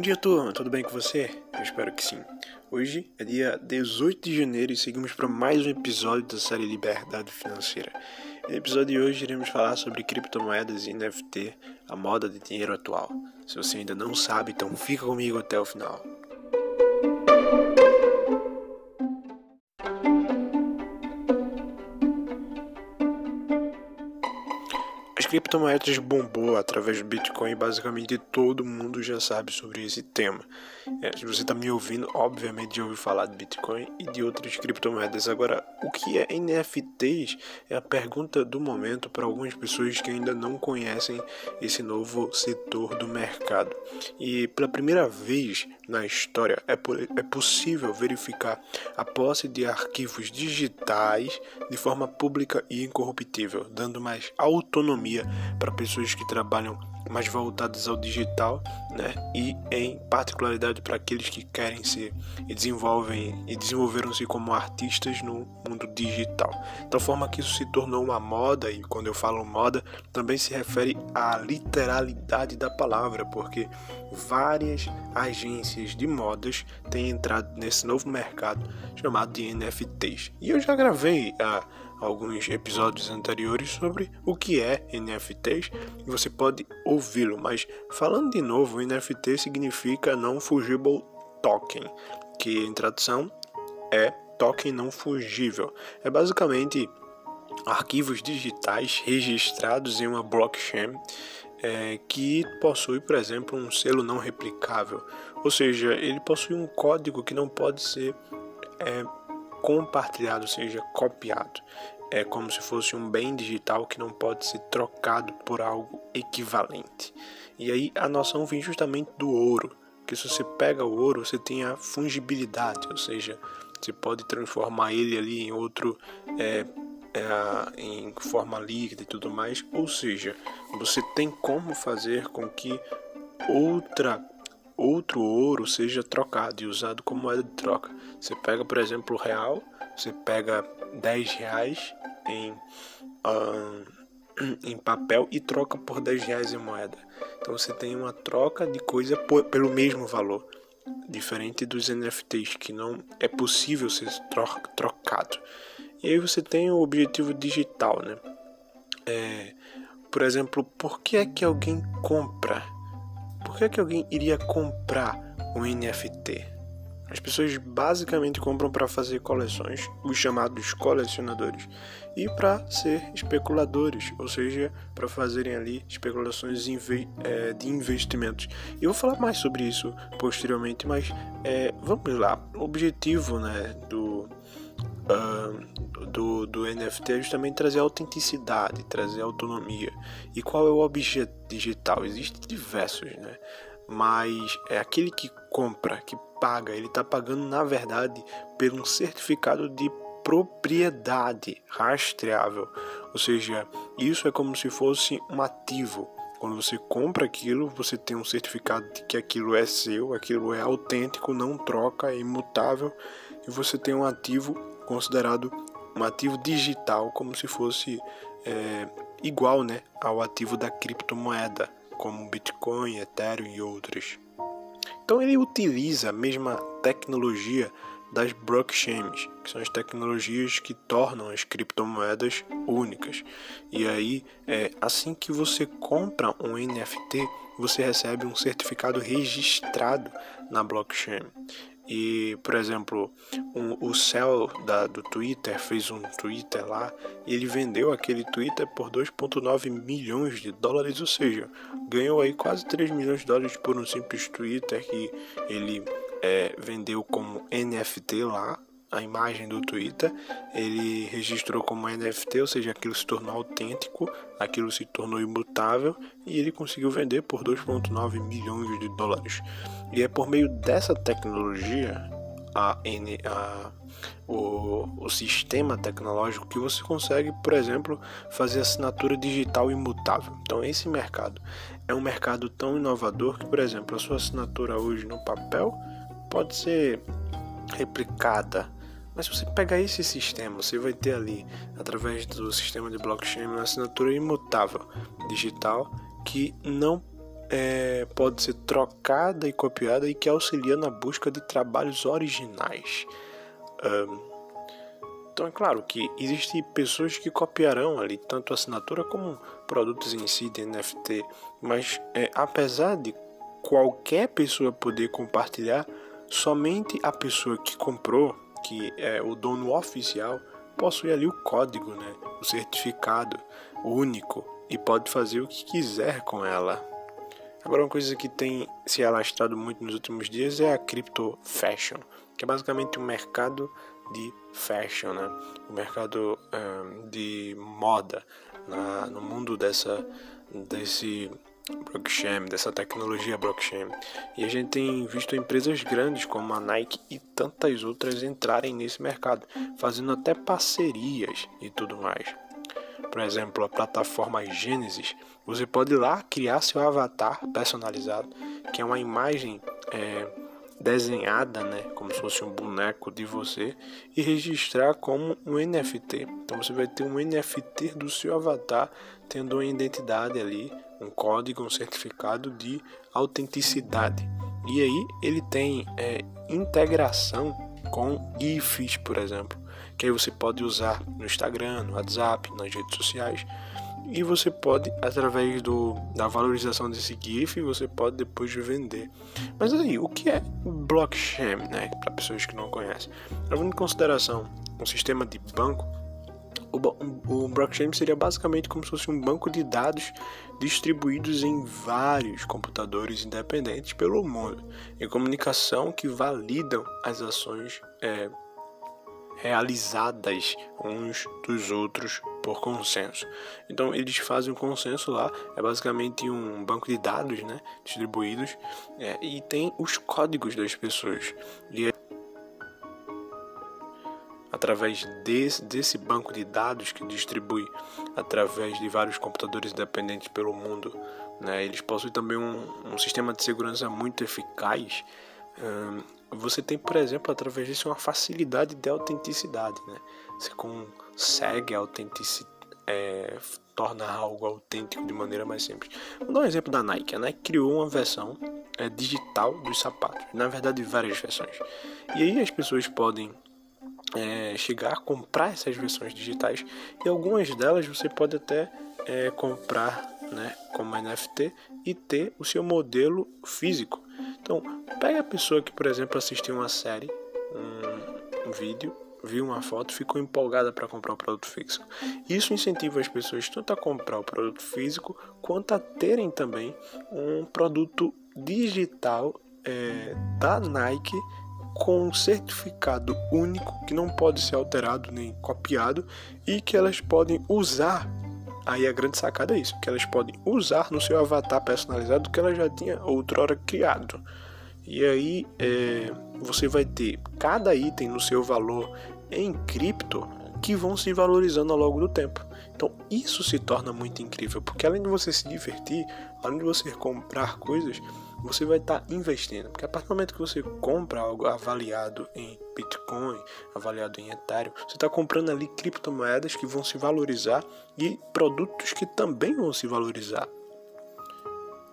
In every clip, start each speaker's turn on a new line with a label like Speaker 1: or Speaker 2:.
Speaker 1: Bom dia, turma. Tudo bem com você? Eu espero que sim. Hoje é dia 18 de janeiro e seguimos para mais um episódio da série Liberdade Financeira. No episódio de hoje iremos falar sobre criptomoedas e NFT, a moda de dinheiro atual. Se você ainda não sabe, então fica comigo até o final. Criptomoedas bombou através do Bitcoin, basicamente todo mundo já sabe sobre esse tema. É, se você está me ouvindo, obviamente já ouviu falar de Bitcoin e de outras criptomoedas. Agora, o que é NFTs é a pergunta do momento para algumas pessoas que ainda não conhecem esse novo setor do mercado. E pela primeira vez na história. É, é possível verificar a posse de arquivos digitais de forma pública e incorruptível, dando mais autonomia para pessoas que trabalham mais voltadas ao digital, né? E em particularidade para aqueles que querem ser e desenvolvem e desenvolveram-se como artistas no mundo digital. Da forma que isso se tornou uma moda e quando eu falo moda, também se refere à literalidade da palavra, porque várias agências de modas têm entrado nesse novo mercado chamado de NFTs. E eu já gravei a alguns episódios anteriores sobre o que é NFTs e você pode ouvi-lo. Mas falando de novo, NFT significa não fungible token, que em tradução é token não fungível. É basicamente arquivos digitais registrados em uma blockchain é, que possui, por exemplo, um selo não replicável, ou seja, ele possui um código que não pode ser é, compartilhado, seja, copiado. É como se fosse um bem digital que não pode ser trocado por algo equivalente. E aí a noção vem justamente do ouro, que se você pega o ouro, você tem a fungibilidade, ou seja, você pode transformar ele ali em outro é, é, em forma líquida e tudo mais, ou seja, você tem como fazer com que outra outro ouro seja trocado e usado como moeda de troca. Você pega, por exemplo, o real, você pega 10 reais em, uh, em papel e troca por 10 reais em moeda. Então você tem uma troca de coisa por, pelo mesmo valor. Diferente dos NFTs, que não é possível ser tro trocado. E aí você tem o objetivo digital, né? É, por exemplo, por que é que alguém compra por que, é que alguém iria comprar um NFT? As pessoas basicamente compram para fazer coleções, os chamados colecionadores, e para ser especuladores, ou seja, para fazerem ali especulações é, de investimentos. Eu vou falar mais sobre isso posteriormente, mas é, vamos lá. O objetivo né, do, uh, do, do NFT é justamente trazer autenticidade, trazer autonomia. E qual é o objeto digital? Existem diversos, né? Mas é aquele que compra, que paga, ele está pagando na verdade por um certificado de propriedade rastreável. Ou seja, isso é como se fosse um ativo. Quando você compra aquilo, você tem um certificado de que aquilo é seu, aquilo é autêntico, não troca, é imutável, e você tem um ativo considerado um ativo digital, como se fosse é, igual né, ao ativo da criptomoeda, como Bitcoin, Ethereum e outras. Então ele utiliza a mesma tecnologia das blockchains, que são as tecnologias que tornam as criptomoedas únicas. E aí, é, assim que você compra um NFT, você recebe um certificado registrado na blockchain. E, por exemplo, um, o Cell da, do Twitter fez um Twitter lá e ele vendeu aquele Twitter por 2,9 milhões de dólares, ou seja, ganhou aí quase 3 milhões de dólares por um simples Twitter que ele é, vendeu como NFT lá a imagem do Twitter, ele registrou como NFT, ou seja, aquilo se tornou autêntico, aquilo se tornou imutável e ele conseguiu vender por 2,9 milhões de dólares. E é por meio dessa tecnologia, a, a, o, o sistema tecnológico, que você consegue, por exemplo, fazer assinatura digital imutável. Então, esse mercado é um mercado tão inovador que, por exemplo, a sua assinatura hoje no papel pode ser replicada mas se você pegar esse sistema, você vai ter ali, através do sistema de blockchain, uma assinatura imutável digital que não é, pode ser trocada e copiada e que auxilia na busca de trabalhos originais. Um, então é claro que existem pessoas que copiarão ali tanto a assinatura como produtos em si de NFT, mas é, apesar de qualquer pessoa poder compartilhar, somente a pessoa que comprou, que é o dono oficial, possui ali o código, né, o certificado único e pode fazer o que quiser com ela. Agora, uma coisa que tem se alastrado muito nos últimos dias é a crypto fashion, que é basicamente um mercado de fashion, né? o mercado um, de moda na, no mundo dessa desse blockchain, dessa tecnologia blockchain. E a gente tem visto empresas grandes como a Nike e tantas outras entrarem nesse mercado, fazendo até parcerias e tudo mais por exemplo, a plataforma Genesis, você pode ir lá criar seu avatar personalizado, que é uma imagem é, desenhada, né, como se fosse um boneco de você, e registrar como um NFT. Então você vai ter um NFT do seu avatar, tendo uma identidade ali, um código, um certificado de autenticidade. E aí ele tem é, integração com GIFs, por exemplo que aí você pode usar no Instagram, no WhatsApp, nas redes sociais. E você pode, através do, da valorização desse GIF, você pode depois vender. Mas aí, o que é blockchain, né? Para pessoas que não conhecem. Levando em consideração um sistema de banco, o, blockchain seria basicamente como se fosse um banco de dados distribuídos em vários computadores independentes pelo mundo, em comunicação que validam as ações é, realizadas uns dos outros por consenso. Então eles fazem um consenso lá, é basicamente um banco de dados, né, distribuídos, é, e tem os códigos das pessoas. E através desse, desse banco de dados que distribui através de vários computadores independentes pelo mundo, né, eles possuem também um, um sistema de segurança muito eficaz. Você tem, por exemplo, através disso uma facilidade de autenticidade, né? Você consegue autenticidade, é, tornar algo autêntico de maneira mais simples. Vou dar um exemplo da Nike. A Nike criou uma versão é, digital dos sapatos, na verdade várias versões. E aí as pessoas podem é, chegar a comprar essas versões digitais e algumas delas você pode até é, comprar né, como NFT e ter o seu modelo físico. Então, pega a pessoa que, por exemplo, assistiu uma série, um, vídeo, viu uma foto, ficou empolgada para comprar o produto físico. Isso incentiva as pessoas tanto a comprar o produto físico quanto a terem também um produto digital é, da Nike com um certificado único que não pode ser alterado nem copiado e que elas podem usar Aí a grande sacada é isso, que elas podem usar no seu avatar personalizado que ela já tinha outrora criado. E aí é, você vai ter cada item no seu valor em cripto que vão se valorizando ao longo do tempo. Então isso se torna muito incrível, porque além de você se divertir, além de você comprar coisas, você vai estar tá investindo. Porque a partir do momento que você compra algo avaliado em Bitcoin, avaliado em Ethereum, você está comprando ali criptomoedas que vão se valorizar e produtos que também vão se valorizar.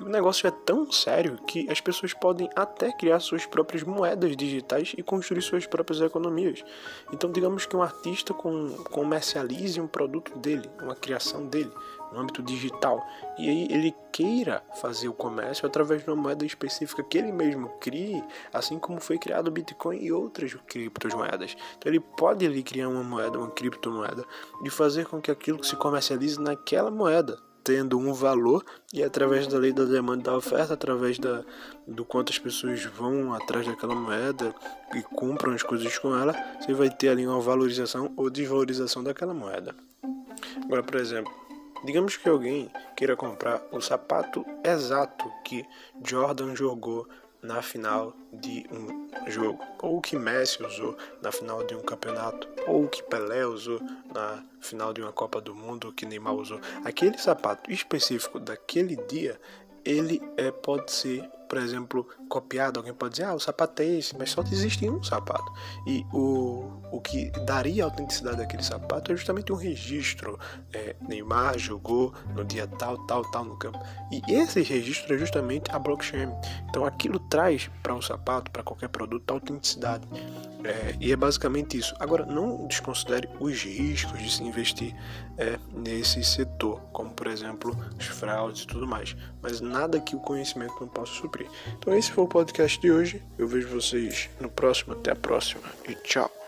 Speaker 1: O negócio é tão sério que as pessoas podem até criar suas próprias moedas digitais e construir suas próprias economias. Então, digamos que um artista comercialize um produto dele, uma criação dele, no âmbito digital, e aí ele queira fazer o comércio através de uma moeda específica que ele mesmo crie, assim como foi criado o Bitcoin e outras criptomoedas. Então, ele pode ali criar uma moeda, uma criptomoeda, e fazer com que aquilo se comercialize naquela moeda tendo um valor e através da lei da demanda e da oferta, através da, do quanto as pessoas vão atrás daquela moeda e compram as coisas com ela, você vai ter ali uma valorização ou desvalorização daquela moeda. Agora, por exemplo, digamos que alguém queira comprar o sapato exato que Jordan jogou na final de um jogo, ou que Messi usou na final de um campeonato, ou que Pelé usou na final de uma Copa do Mundo, ou que Neymar usou. Aquele sapato específico daquele dia, ele é, pode ser por exemplo, copiado, alguém pode dizer, ah, o sapato é esse, mas só existe um sapato. E o, o que daria a autenticidade daquele sapato é justamente um registro. É, Neymar jogou no dia tal, tal, tal no campo. E esse registro é justamente a blockchain. Então aquilo traz para um sapato, para qualquer produto, a autenticidade. É, e é basicamente isso. Agora, não desconsidere os riscos de se investir é, nesse setor, como por exemplo os fraudes e tudo mais. Mas nada que o conhecimento não possa suprir. Então, esse foi o podcast de hoje. Eu vejo vocês no próximo. Até a próxima e tchau.